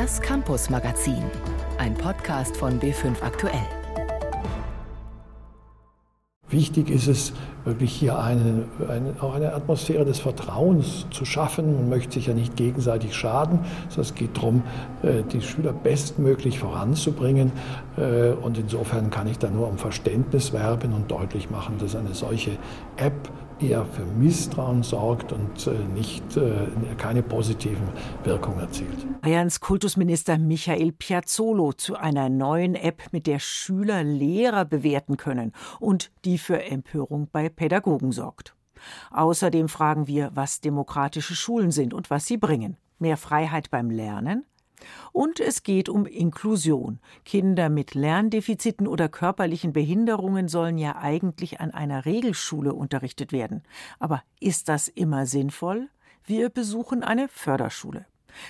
Das Campus Magazin, ein Podcast von B5 Aktuell. Wichtig ist es, wirklich hier eine, eine, auch eine Atmosphäre des Vertrauens zu schaffen. Man möchte sich ja nicht gegenseitig schaden, sondern es geht darum, äh, die Schüler bestmöglich voranzubringen. Äh, und insofern kann ich da nur um Verständnis werben und deutlich machen, dass eine solche App eher für Misstrauen sorgt und äh, nicht, äh, keine positiven Wirkungen erzielt. Bayerns Kultusminister Michael Piazzolo zu einer neuen App, mit der Schüler Lehrer bewerten können und die für Empörung bei Pädagogen sorgt. Außerdem fragen wir, was demokratische Schulen sind und was sie bringen. Mehr Freiheit beim Lernen, und es geht um Inklusion. Kinder mit Lerndefiziten oder körperlichen Behinderungen sollen ja eigentlich an einer Regelschule unterrichtet werden. Aber ist das immer sinnvoll? Wir besuchen eine Förderschule.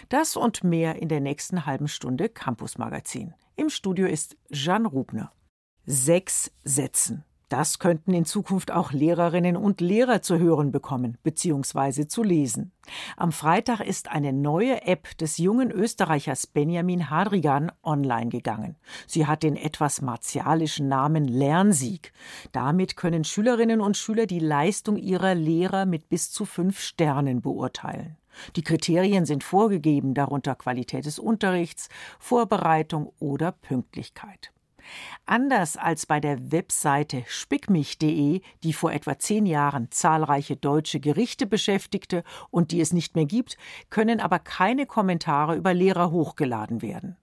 Das und mehr in der nächsten halben Stunde Campus Magazin. Im Studio ist Jeanne Rubner. Sechs Sätzen. Das könnten in Zukunft auch Lehrerinnen und Lehrer zu hören bekommen bzw. zu lesen. Am Freitag ist eine neue App des jungen Österreichers Benjamin Hadrigan online gegangen. Sie hat den etwas martialischen Namen Lernsieg. Damit können Schülerinnen und Schüler die Leistung ihrer Lehrer mit bis zu fünf Sternen beurteilen. Die Kriterien sind vorgegeben, darunter Qualität des Unterrichts, Vorbereitung oder Pünktlichkeit. Anders als bei der Webseite spickmich.de, die vor etwa zehn Jahren zahlreiche deutsche Gerichte beschäftigte und die es nicht mehr gibt, können aber keine Kommentare über Lehrer hochgeladen werden.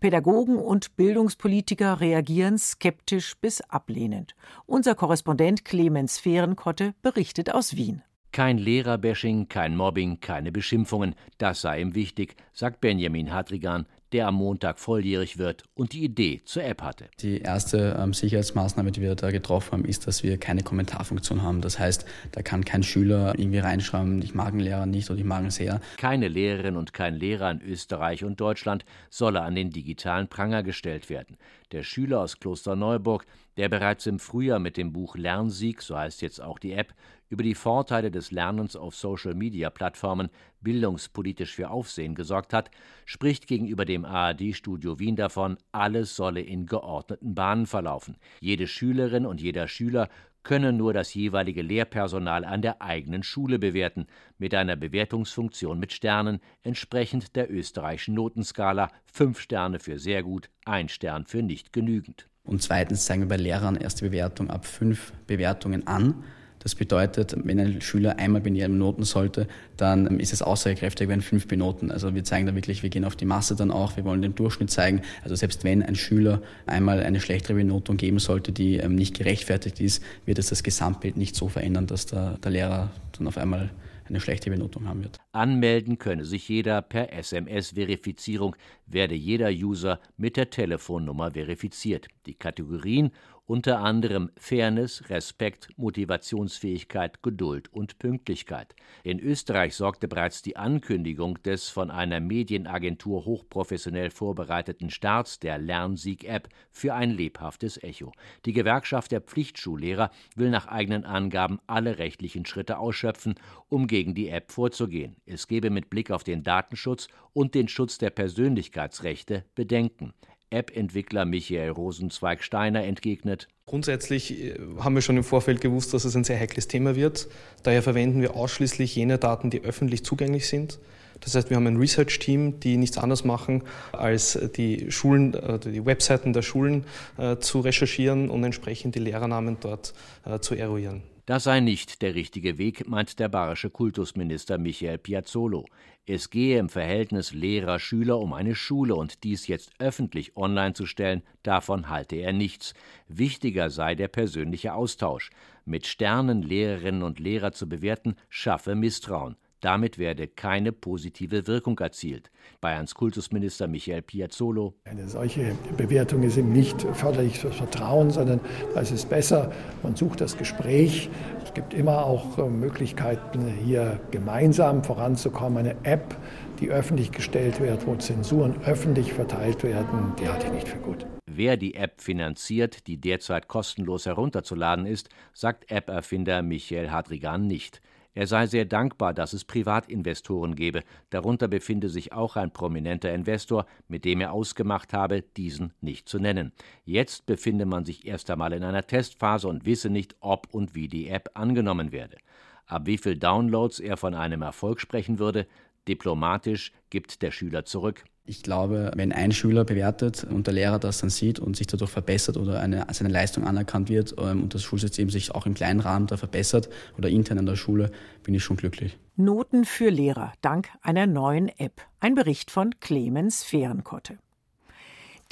Pädagogen und Bildungspolitiker reagieren skeptisch bis ablehnend. Unser Korrespondent Clemens Fehrenkotte berichtet aus Wien. Kein Lehrerbashing, kein Mobbing, keine Beschimpfungen, das sei ihm wichtig, sagt Benjamin Hadrigan, der am Montag volljährig wird und die Idee zur App hatte. Die erste ähm, Sicherheitsmaßnahme, die wir da getroffen haben, ist, dass wir keine Kommentarfunktion haben. Das heißt, da kann kein Schüler irgendwie reinschreiben, ich mag einen Lehrer nicht oder ich mag ihn sehr. Keine Lehrerin und kein Lehrer in Österreich und Deutschland solle an den digitalen Pranger gestellt werden. Der Schüler aus Klosterneuburg, der bereits im Frühjahr mit dem Buch Lernsieg, so heißt jetzt auch die App, über die Vorteile des Lernens auf Social-Media-Plattformen bildungspolitisch für Aufsehen gesorgt hat, spricht gegenüber dem ARD-Studio Wien davon, alles solle in geordneten Bahnen verlaufen. Jede Schülerin und jeder Schüler könne nur das jeweilige Lehrpersonal an der eigenen Schule bewerten, mit einer Bewertungsfunktion mit Sternen, entsprechend der österreichischen Notenskala fünf Sterne für sehr gut, ein Stern für nicht genügend. Und zweitens zeigen wir bei Lehrern erste Bewertung ab fünf Bewertungen an. Das bedeutet, wenn ein Schüler einmal binär noten sollte, dann ist es aussagekräftig, wenn fünf benoten. Also wir zeigen da wirklich, wir gehen auf die Masse dann auch, wir wollen den Durchschnitt zeigen. Also selbst wenn ein Schüler einmal eine schlechtere Benotung geben sollte, die ähm, nicht gerechtfertigt ist, wird es das Gesamtbild nicht so verändern, dass der, der Lehrer dann auf einmal eine schlechte Benotung haben wird. Anmelden könne sich jeder per SMS-Verifizierung, werde jeder User mit der Telefonnummer verifiziert. Die Kategorien unter anderem Fairness, Respekt, Motivationsfähigkeit, Geduld und Pünktlichkeit. In Österreich sorgte bereits die Ankündigung des von einer Medienagentur hochprofessionell vorbereiteten Starts der Lernsieg-App für ein lebhaftes Echo. Die Gewerkschaft der Pflichtschullehrer will nach eigenen Angaben alle rechtlichen Schritte ausschöpfen, um gegen die App vorzugehen. Es gebe mit Blick auf den Datenschutz und den Schutz der Persönlichkeitsrechte Bedenken. App-Entwickler Michael Rosenzweig-Steiner entgegnet. Grundsätzlich äh, haben wir schon im Vorfeld gewusst, dass es ein sehr heikles Thema wird. Daher verwenden wir ausschließlich jene Daten, die öffentlich zugänglich sind. Das heißt, wir haben ein Research-Team, die nichts anderes machen, als die Schulen, äh, die Webseiten der Schulen äh, zu recherchieren und entsprechend die Lehrernamen dort zu eruieren. Das sei nicht der richtige Weg, meint der bayerische Kultusminister Michael Piazzolo. Es gehe im Verhältnis Lehrer-Schüler um eine Schule und dies jetzt öffentlich online zu stellen, davon halte er nichts. Wichtiger sei der persönliche Austausch. Mit Sternen Lehrerinnen und Lehrer zu bewerten, schaffe Misstrauen. Damit werde keine positive Wirkung erzielt. Bayerns Kultusminister Michael Piazzolo. Eine solche Bewertung ist eben nicht förderlich für Vertrauen, sondern da ist es besser, man sucht das Gespräch. Es gibt immer auch äh, Möglichkeiten, hier gemeinsam voranzukommen. Eine App, die öffentlich gestellt wird, wo Zensuren öffentlich verteilt werden, die halte ich nicht für gut. Wer die App finanziert, die derzeit kostenlos herunterzuladen ist, sagt App-Erfinder Michael Hadrigan nicht. Er sei sehr dankbar, dass es Privatinvestoren gebe, darunter befinde sich auch ein prominenter Investor, mit dem er ausgemacht habe, diesen nicht zu nennen. Jetzt befinde man sich erst einmal in einer Testphase und wisse nicht, ob und wie die App angenommen werde. Ab wie viel Downloads er von einem Erfolg sprechen würde, diplomatisch gibt der Schüler zurück. Ich glaube, wenn ein Schüler bewertet und der Lehrer das dann sieht und sich dadurch verbessert oder eine, seine Leistung anerkannt wird ähm, und das Schulsystem sich auch im kleinen Rahmen da verbessert oder intern in der Schule, bin ich schon glücklich. Noten für Lehrer dank einer neuen App. Ein Bericht von Clemens Fehrenkotte.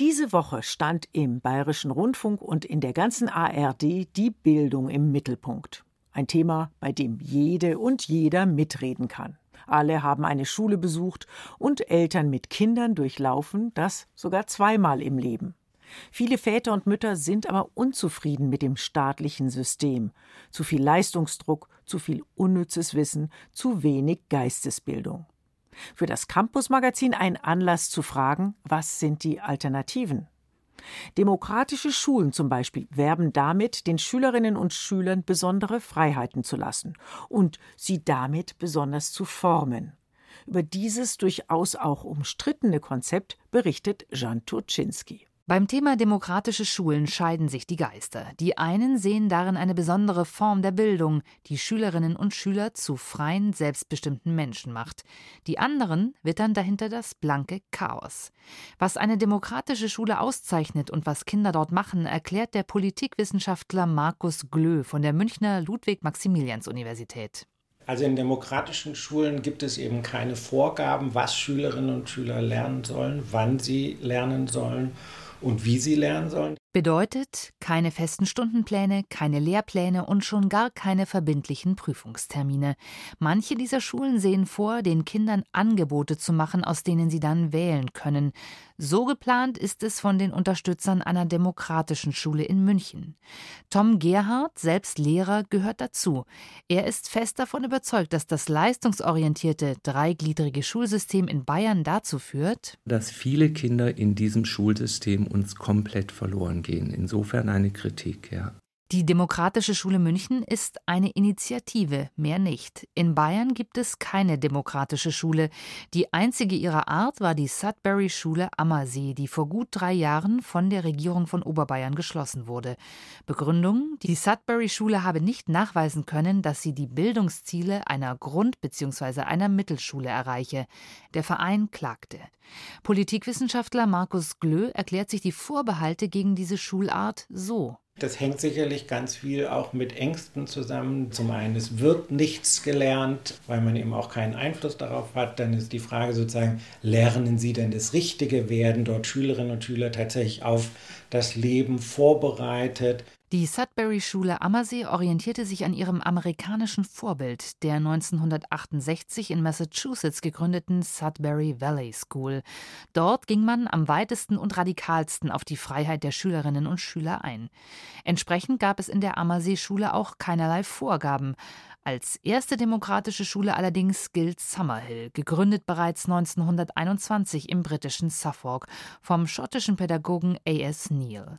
Diese Woche stand im Bayerischen Rundfunk und in der ganzen ARD die Bildung im Mittelpunkt. Ein Thema, bei dem jede und jeder mitreden kann. Alle haben eine Schule besucht und Eltern mit Kindern durchlaufen, das sogar zweimal im Leben. Viele Väter und Mütter sind aber unzufrieden mit dem staatlichen System. Zu viel Leistungsdruck, zu viel unnützes Wissen, zu wenig Geistesbildung. Für das Campus-Magazin ein Anlass zu fragen, was sind die Alternativen? Demokratische Schulen zum Beispiel werben damit, den Schülerinnen und Schülern besondere Freiheiten zu lassen und sie damit besonders zu formen. Über dieses durchaus auch umstrittene Konzept berichtet Jan Turczynski. Beim Thema demokratische Schulen scheiden sich die Geister. Die einen sehen darin eine besondere Form der Bildung, die Schülerinnen und Schüler zu freien, selbstbestimmten Menschen macht. Die anderen wittern dahinter das blanke Chaos. Was eine demokratische Schule auszeichnet und was Kinder dort machen, erklärt der Politikwissenschaftler Markus Glö von der Münchner Ludwig-Maximilians-Universität. Also in demokratischen Schulen gibt es eben keine Vorgaben, was Schülerinnen und Schüler lernen sollen, wann sie lernen sollen und wie sie lernen sollen. Bedeutet keine festen Stundenpläne, keine Lehrpläne und schon gar keine verbindlichen Prüfungstermine. Manche dieser Schulen sehen vor, den Kindern Angebote zu machen, aus denen sie dann wählen können. So geplant ist es von den Unterstützern einer demokratischen Schule in München. Tom Gerhardt, selbst Lehrer, gehört dazu. Er ist fest davon überzeugt, dass das leistungsorientierte, dreigliedrige Schulsystem in Bayern dazu führt, dass viele Kinder in diesem Schulsystem uns komplett verloren gehen. Insofern eine Kritik, ja. Die Demokratische Schule München ist eine Initiative, mehr nicht. In Bayern gibt es keine demokratische Schule. Die einzige ihrer Art war die Sudbury Schule Ammersee, die vor gut drei Jahren von der Regierung von Oberbayern geschlossen wurde. Begründung: Die Sudbury Schule habe nicht nachweisen können, dass sie die Bildungsziele einer Grund- bzw. einer Mittelschule erreiche. Der Verein klagte. Politikwissenschaftler Markus Glö erklärt sich die Vorbehalte gegen diese Schulart so. Das hängt sicherlich ganz viel auch mit Ängsten zusammen. Zum einen, es wird nichts gelernt, weil man eben auch keinen Einfluss darauf hat. Dann ist die Frage sozusagen, lernen Sie denn das Richtige? Werden dort Schülerinnen und Schüler tatsächlich auf das Leben vorbereitet? Die Sudbury-Schule Ammersee orientierte sich an ihrem amerikanischen Vorbild, der 1968 in Massachusetts gegründeten Sudbury Valley School. Dort ging man am weitesten und radikalsten auf die Freiheit der Schülerinnen und Schüler ein. Entsprechend gab es in der Ammersee-Schule auch keinerlei Vorgaben. Als erste demokratische Schule allerdings gilt Summerhill, gegründet bereits 1921 im britischen Suffolk vom schottischen Pädagogen A.S. Neal.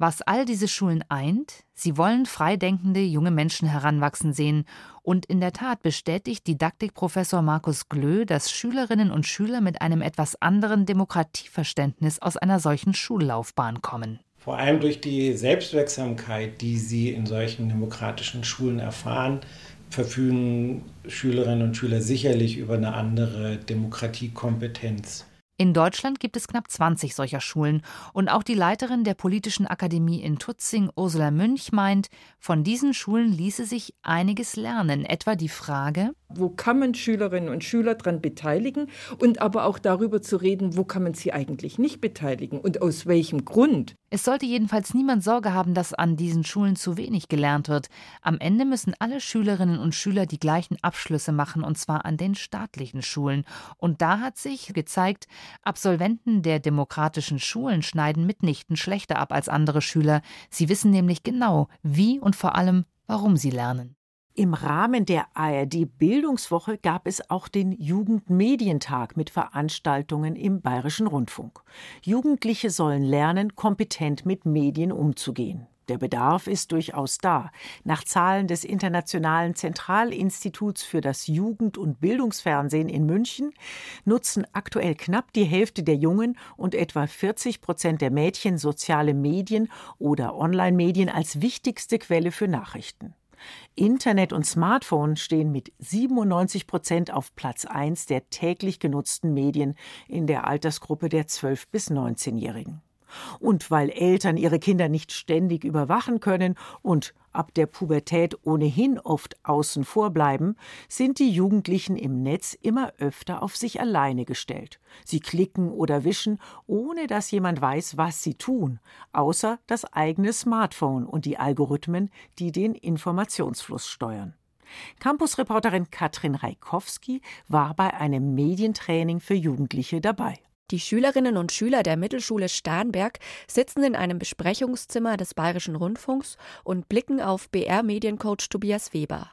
Was all diese Schulen eint, sie wollen freidenkende junge Menschen heranwachsen sehen. Und in der Tat bestätigt Didaktikprofessor Markus Glö, dass Schülerinnen und Schüler mit einem etwas anderen Demokratieverständnis aus einer solchen Schullaufbahn kommen. Vor allem durch die Selbstwirksamkeit, die sie in solchen demokratischen Schulen erfahren, verfügen Schülerinnen und Schüler sicherlich über eine andere Demokratiekompetenz. In Deutschland gibt es knapp 20 solcher Schulen. Und auch die Leiterin der Politischen Akademie in Tutzing, Ursula Münch, meint, von diesen Schulen ließe sich einiges lernen, etwa die Frage, wo kann man Schülerinnen und Schüler daran beteiligen und aber auch darüber zu reden, wo kann man sie eigentlich nicht beteiligen und aus welchem Grund. Es sollte jedenfalls niemand Sorge haben, dass an diesen Schulen zu wenig gelernt wird. Am Ende müssen alle Schülerinnen und Schüler die gleichen Abschlüsse machen, und zwar an den staatlichen Schulen. Und da hat sich gezeigt, Absolventen der demokratischen Schulen schneiden mitnichten schlechter ab als andere Schüler. Sie wissen nämlich genau, wie und vor allem, warum sie lernen. Im Rahmen der ARD Bildungswoche gab es auch den Jugendmedientag mit Veranstaltungen im Bayerischen Rundfunk. Jugendliche sollen lernen, kompetent mit Medien umzugehen. Der Bedarf ist durchaus da. Nach Zahlen des Internationalen Zentralinstituts für das Jugend- und Bildungsfernsehen in München nutzen aktuell knapp die Hälfte der Jungen und etwa 40 Prozent der Mädchen soziale Medien oder Online-Medien als wichtigste Quelle für Nachrichten. Internet und Smartphone stehen mit 97 Prozent auf Platz 1 der täglich genutzten Medien in der Altersgruppe der 12- bis 19-Jährigen. Und weil Eltern ihre Kinder nicht ständig überwachen können und ab der Pubertät ohnehin oft außen vor bleiben, sind die Jugendlichen im Netz immer öfter auf sich alleine gestellt. Sie klicken oder wischen, ohne dass jemand weiß, was sie tun, außer das eigene Smartphone und die Algorithmen, die den Informationsfluss steuern. Campusreporterin Katrin Reikowski war bei einem Medientraining für Jugendliche dabei. Die Schülerinnen und Schüler der Mittelschule Starnberg sitzen in einem Besprechungszimmer des Bayerischen Rundfunks und blicken auf BR-Mediencoach Tobias Weber.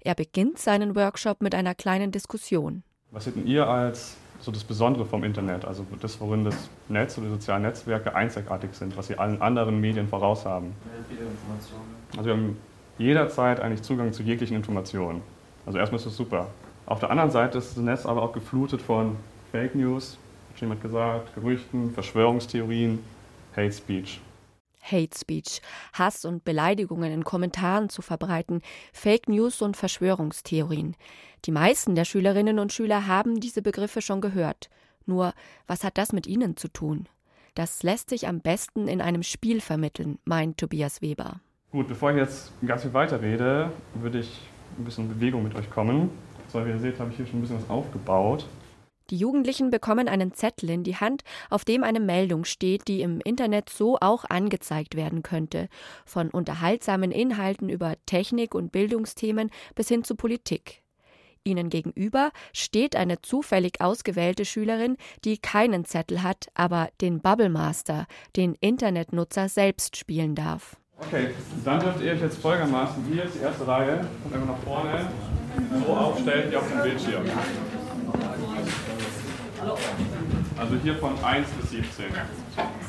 Er beginnt seinen Workshop mit einer kleinen Diskussion. Was seht ihr als so das Besondere vom Internet, also das, worin das Netz oder die sozialen Netzwerke einzigartig sind, was sie allen anderen Medien voraus haben? Viele Informationen. Also wir haben jederzeit eigentlich Zugang zu jeglichen Informationen. Also erstmal ist das super. Auf der anderen Seite ist das Netz aber auch geflutet von Fake News, schon jemand gesagt, Gerüchten, Verschwörungstheorien, Hate Speech. Hate Speech, Hass und Beleidigungen in Kommentaren zu verbreiten, Fake News und Verschwörungstheorien. Die meisten der Schülerinnen und Schüler haben diese Begriffe schon gehört. Nur, was hat das mit ihnen zu tun? Das lässt sich am besten in einem Spiel vermitteln, meint Tobias Weber. Gut, bevor ich jetzt ganz viel weiter rede, würde ich ein bisschen in Bewegung mit euch kommen. So, wie ihr seht, habe ich hier schon ein bisschen was aufgebaut. Die Jugendlichen bekommen einen Zettel in die Hand, auf dem eine Meldung steht, die im Internet so auch angezeigt werden könnte, von unterhaltsamen Inhalten über Technik und Bildungsthemen bis hin zu Politik. Ihnen gegenüber steht eine zufällig ausgewählte Schülerin, die keinen Zettel hat, aber den Bubble Master, den Internetnutzer selbst spielen darf. Okay, dann dürft ihr euch jetzt folgendermaßen hier die erste Reihe und einfach nach vorne so aufstellen wie auf dem Bildschirm. Also hier von 1 bis 17.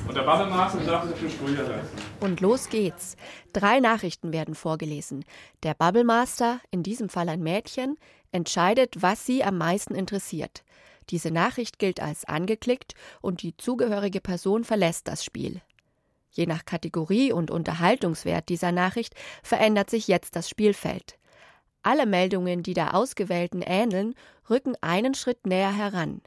Und der Bubblemaster darf sich natürlich ruhiger lassen. Und los geht's. Drei Nachrichten werden vorgelesen. Der Bubblemaster, in diesem Fall ein Mädchen, entscheidet, was sie am meisten interessiert. Diese Nachricht gilt als angeklickt und die zugehörige Person verlässt das Spiel. Je nach Kategorie und Unterhaltungswert dieser Nachricht verändert sich jetzt das Spielfeld. Alle Meldungen, die der Ausgewählten ähneln, rücken einen Schritt näher heran.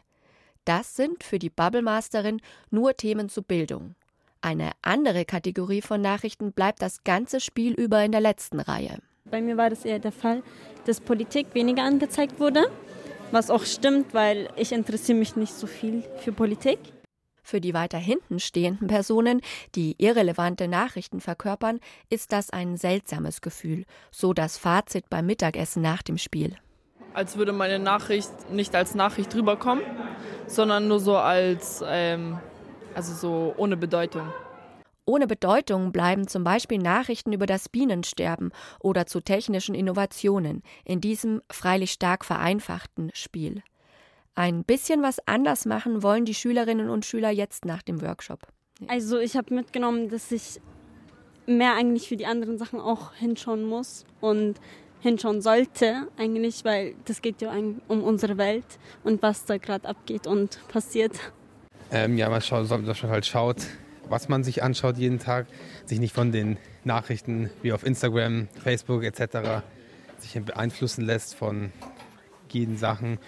Das sind für die Bubblemasterin nur Themen zur Bildung. Eine andere Kategorie von Nachrichten bleibt das ganze Spiel über in der letzten Reihe. Bei mir war das eher der Fall, dass Politik weniger angezeigt wurde, was auch stimmt, weil ich interessiere mich nicht so viel für Politik. Für die weiter hinten stehenden Personen, die irrelevante Nachrichten verkörpern, ist das ein seltsames Gefühl, so das Fazit beim Mittagessen nach dem Spiel als würde meine Nachricht nicht als Nachricht rüberkommen, sondern nur so als, ähm, also so ohne Bedeutung. Ohne Bedeutung bleiben zum Beispiel Nachrichten über das Bienensterben oder zu technischen Innovationen in diesem freilich stark vereinfachten Spiel. Ein bisschen was anders machen wollen die Schülerinnen und Schüler jetzt nach dem Workshop. Also ich habe mitgenommen, dass ich mehr eigentlich für die anderen Sachen auch hinschauen muss und hinschauen sollte, eigentlich, weil das geht ja um unsere Welt und was da gerade abgeht und passiert. Ähm, ja, man schaut, dass man halt schaut, was man sich anschaut jeden Tag, sich nicht von den Nachrichten wie auf Instagram, Facebook etc. sich beeinflussen lässt von jeden Sachen.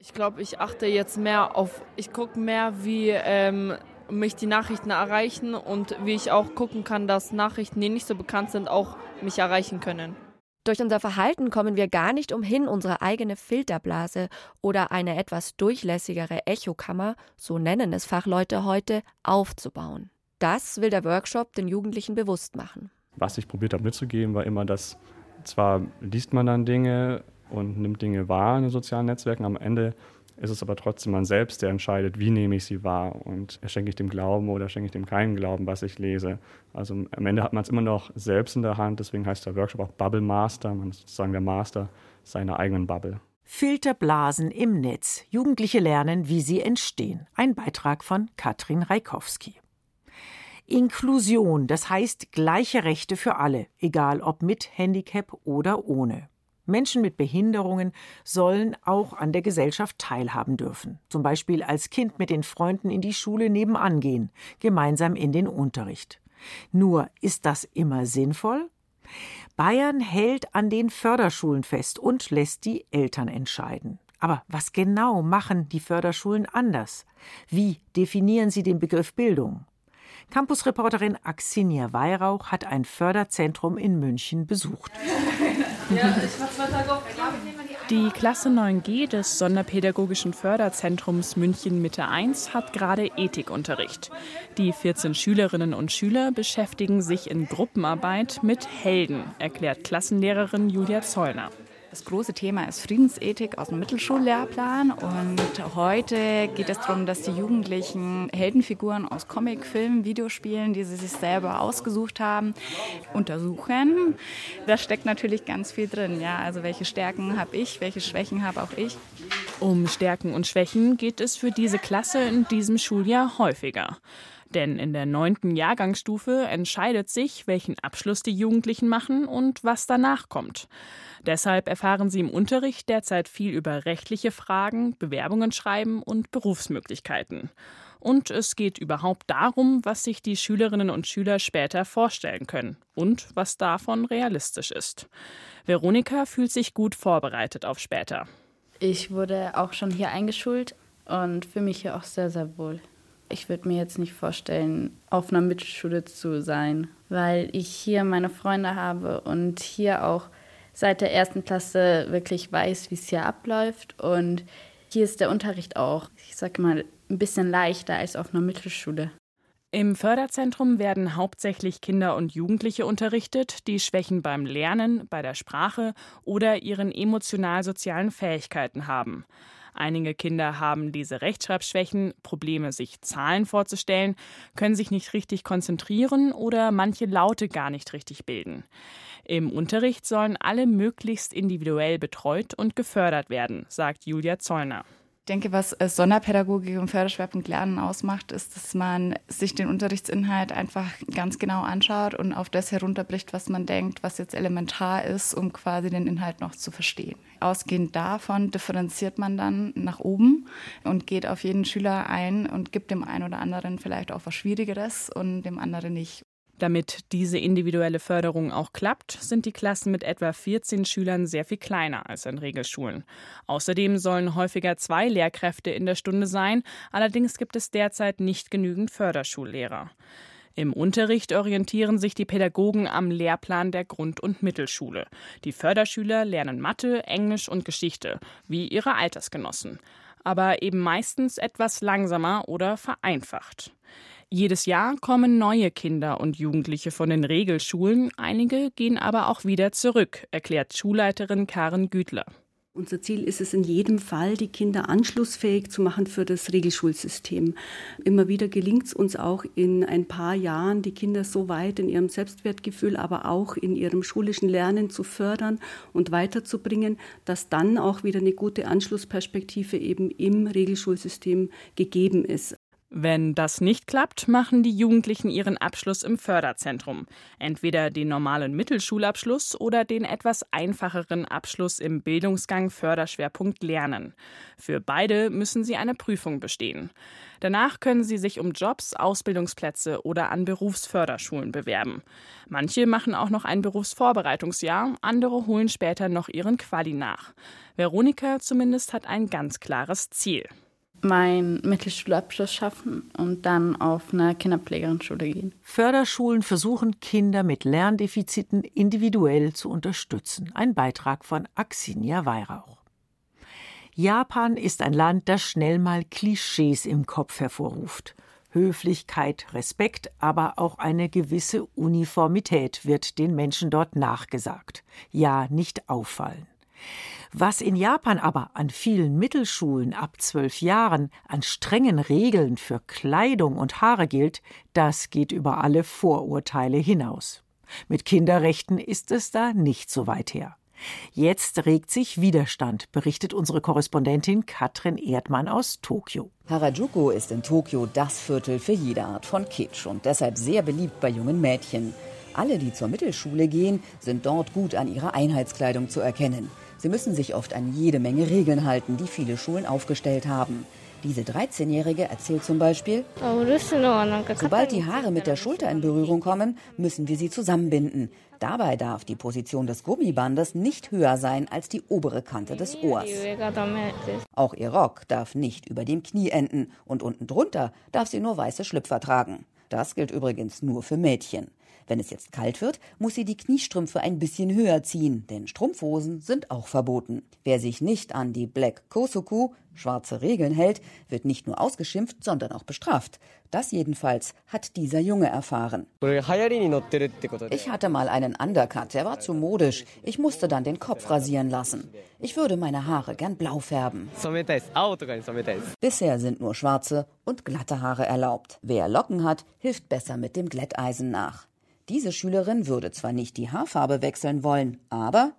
Ich glaube, ich achte jetzt mehr auf, ich gucke mehr, wie ähm, mich die Nachrichten erreichen und wie ich auch gucken kann, dass Nachrichten, die nicht so bekannt sind, auch mich erreichen können. Durch unser Verhalten kommen wir gar nicht umhin, unsere eigene Filterblase oder eine etwas durchlässigere Echokammer, so nennen es Fachleute heute, aufzubauen. Das will der Workshop den Jugendlichen bewusst machen. Was ich probiert habe mitzugeben, war immer, dass zwar liest man dann Dinge und nimmt Dinge wahr in den sozialen Netzwerken, am Ende ist es aber trotzdem man selbst, der entscheidet, wie nehme ich sie wahr und schenke ich dem Glauben oder schenke ich dem keinen Glauben, was ich lese. Also am Ende hat man es immer noch selbst in der Hand, deswegen heißt der Workshop auch Bubble Master, man ist sozusagen der Master seiner eigenen Bubble. Filterblasen im Netz. Jugendliche lernen, wie sie entstehen. Ein Beitrag von Katrin Reikowski. Inklusion, das heißt gleiche Rechte für alle, egal ob mit Handicap oder ohne. Menschen mit Behinderungen sollen auch an der Gesellschaft teilhaben dürfen. Zum Beispiel als Kind mit den Freunden in die Schule nebenan gehen, gemeinsam in den Unterricht. Nur ist das immer sinnvoll? Bayern hält an den Förderschulen fest und lässt die Eltern entscheiden. Aber was genau machen die Förderschulen anders? Wie definieren sie den Begriff Bildung? Campusreporterin Axinia Weihrauch hat ein Förderzentrum in München besucht. Die Klasse 9G des Sonderpädagogischen Förderzentrums München Mitte 1 hat gerade Ethikunterricht. Die 14 Schülerinnen und Schüler beschäftigen sich in Gruppenarbeit mit Helden, erklärt Klassenlehrerin Julia Zollner. Das große Thema ist Friedensethik aus dem Mittelschullehrplan und heute geht es darum, dass die Jugendlichen Heldenfiguren aus Comicfilmen, Videospielen, die sie sich selber ausgesucht haben, untersuchen. Da steckt natürlich ganz viel drin. Ja, also welche Stärken habe ich, welche Schwächen habe auch ich. Um Stärken und Schwächen geht es für diese Klasse in diesem Schuljahr häufiger. Denn in der neunten Jahrgangsstufe entscheidet sich, welchen Abschluss die Jugendlichen machen und was danach kommt. Deshalb erfahren sie im Unterricht derzeit viel über rechtliche Fragen, Bewerbungen schreiben und Berufsmöglichkeiten. Und es geht überhaupt darum, was sich die Schülerinnen und Schüler später vorstellen können und was davon realistisch ist. Veronika fühlt sich gut vorbereitet auf später. Ich wurde auch schon hier eingeschult und fühle mich hier auch sehr, sehr wohl. Ich würde mir jetzt nicht vorstellen, auf einer Mittelschule zu sein, weil ich hier meine Freunde habe und hier auch seit der ersten Klasse wirklich weiß, wie es hier abläuft. Und hier ist der Unterricht auch, ich sage mal, ein bisschen leichter als auf einer Mittelschule. Im Förderzentrum werden hauptsächlich Kinder und Jugendliche unterrichtet, die Schwächen beim Lernen, bei der Sprache oder ihren emotional-sozialen Fähigkeiten haben. Einige Kinder haben diese Rechtschreibschwächen, Probleme, sich Zahlen vorzustellen, können sich nicht richtig konzentrieren oder manche Laute gar nicht richtig bilden. Im Unterricht sollen alle möglichst individuell betreut und gefördert werden, sagt Julia Zollner. Ich denke, was äh, Sonderpädagogik und Förderschwerpunkt Lernen ausmacht, ist, dass man sich den Unterrichtsinhalt einfach ganz genau anschaut und auf das herunterbricht, was man denkt, was jetzt elementar ist, um quasi den Inhalt noch zu verstehen. Ausgehend davon differenziert man dann nach oben und geht auf jeden Schüler ein und gibt dem einen oder anderen vielleicht auch was Schwierigeres und dem anderen nicht. Damit diese individuelle Förderung auch klappt, sind die Klassen mit etwa 14 Schülern sehr viel kleiner als in Regelschulen. Außerdem sollen häufiger zwei Lehrkräfte in der Stunde sein, allerdings gibt es derzeit nicht genügend Förderschullehrer. Im Unterricht orientieren sich die Pädagogen am Lehrplan der Grund- und Mittelschule. Die Förderschüler lernen Mathe, Englisch und Geschichte, wie ihre Altersgenossen, aber eben meistens etwas langsamer oder vereinfacht. Jedes Jahr kommen neue Kinder und Jugendliche von den Regelschulen, einige gehen aber auch wieder zurück, erklärt Schulleiterin Karen Gütler. Unser Ziel ist es in jedem Fall, die Kinder anschlussfähig zu machen für das Regelschulsystem. Immer wieder gelingt es uns auch in ein paar Jahren, die Kinder so weit in ihrem Selbstwertgefühl, aber auch in ihrem schulischen Lernen zu fördern und weiterzubringen, dass dann auch wieder eine gute Anschlussperspektive eben im Regelschulsystem gegeben ist. Wenn das nicht klappt, machen die Jugendlichen ihren Abschluss im Förderzentrum. Entweder den normalen Mittelschulabschluss oder den etwas einfacheren Abschluss im Bildungsgang Förderschwerpunkt Lernen. Für beide müssen sie eine Prüfung bestehen. Danach können sie sich um Jobs, Ausbildungsplätze oder an Berufsförderschulen bewerben. Manche machen auch noch ein Berufsvorbereitungsjahr, andere holen später noch ihren Quali nach. Veronika zumindest hat ein ganz klares Ziel meinen Mittelschulabschluss schaffen und dann auf eine Kinderpflegerin-Schule gehen. Förderschulen versuchen, Kinder mit Lerndefiziten individuell zu unterstützen. Ein Beitrag von Axinia Weihrauch. Japan ist ein Land, das schnell mal Klischees im Kopf hervorruft. Höflichkeit, Respekt, aber auch eine gewisse Uniformität wird den Menschen dort nachgesagt. Ja, nicht auffallen. Was in Japan aber an vielen Mittelschulen ab zwölf Jahren an strengen Regeln für Kleidung und Haare gilt, das geht über alle Vorurteile hinaus. Mit Kinderrechten ist es da nicht so weit her. Jetzt regt sich Widerstand, berichtet unsere Korrespondentin Katrin Erdmann aus Tokio. Harajuku ist in Tokio das Viertel für jede Art von Kitsch und deshalb sehr beliebt bei jungen Mädchen. Alle, die zur Mittelschule gehen, sind dort gut an ihrer Einheitskleidung zu erkennen. Sie müssen sich oft an jede Menge Regeln halten, die viele Schulen aufgestellt haben. Diese 13-Jährige erzählt zum Beispiel, sobald die Haare mit der Schulter in Berührung kommen, müssen wir sie zusammenbinden. Dabei darf die Position des Gummibandes nicht höher sein als die obere Kante des Ohrs. Auch ihr Rock darf nicht über dem Knie enden und unten drunter darf sie nur weiße Schlüpfer tragen. Das gilt übrigens nur für Mädchen. Wenn es jetzt kalt wird, muss sie die Kniestrümpfe ein bisschen höher ziehen, denn Strumpfhosen sind auch verboten. Wer sich nicht an die Black Kosoku, schwarze Regeln hält, wird nicht nur ausgeschimpft, sondern auch bestraft. Das jedenfalls hat dieser Junge erfahren. Ich hatte mal einen Undercut, der war zu modisch. Ich musste dann den Kopf rasieren lassen. Ich würde meine Haare gern blau färben. Bisher sind nur schwarze und glatte Haare erlaubt. Wer Locken hat, hilft besser mit dem Glätteisen nach. Diese Schülerin würde zwar nicht die Haarfarbe wechseln wollen, aber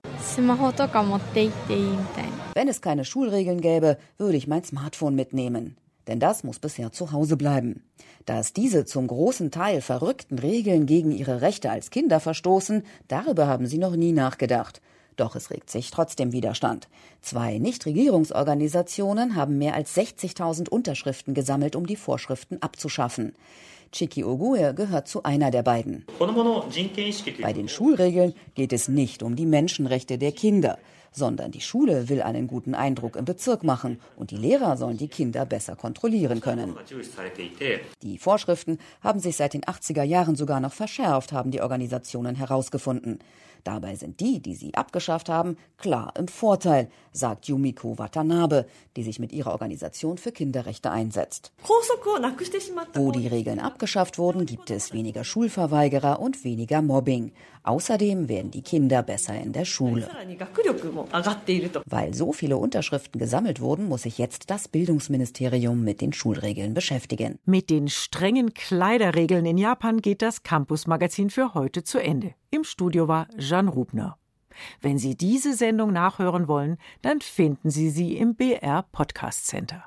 wenn es keine Schulregeln gäbe, würde ich mein Smartphone mitnehmen. Denn das muss bisher zu Hause bleiben. Dass diese zum großen Teil verrückten Regeln gegen ihre Rechte als Kinder verstoßen, darüber haben sie noch nie nachgedacht. Doch es regt sich trotzdem Widerstand. Zwei Nichtregierungsorganisationen haben mehr als 60.000 Unterschriften gesammelt, um die Vorschriften abzuschaffen. Chiki Ogue gehört zu einer der beiden. Bei den Schulregeln geht es nicht um die Menschenrechte der Kinder, sondern die Schule will einen guten Eindruck im Bezirk machen und die Lehrer sollen die Kinder besser kontrollieren können. Die Vorschriften haben sich seit den 80er Jahren sogar noch verschärft, haben die Organisationen herausgefunden. Dabei sind die, die sie abgeschafft haben, klar im Vorteil, sagt Yumiko Watanabe, die sich mit ihrer Organisation für Kinderrechte einsetzt. Wo die Regeln abgeschafft wurden, gibt es weniger Schulverweigerer und weniger Mobbing. Außerdem werden die Kinder besser in der Schule. Weil so viele Unterschriften gesammelt wurden, muss sich jetzt das Bildungsministerium mit den Schulregeln beschäftigen. Mit den strengen Kleiderregeln in Japan geht das Campus-Magazin für heute zu Ende. Im Studio war Jeanne Rubner. Wenn Sie diese Sendung nachhören wollen, dann finden Sie sie im BR Podcast Center.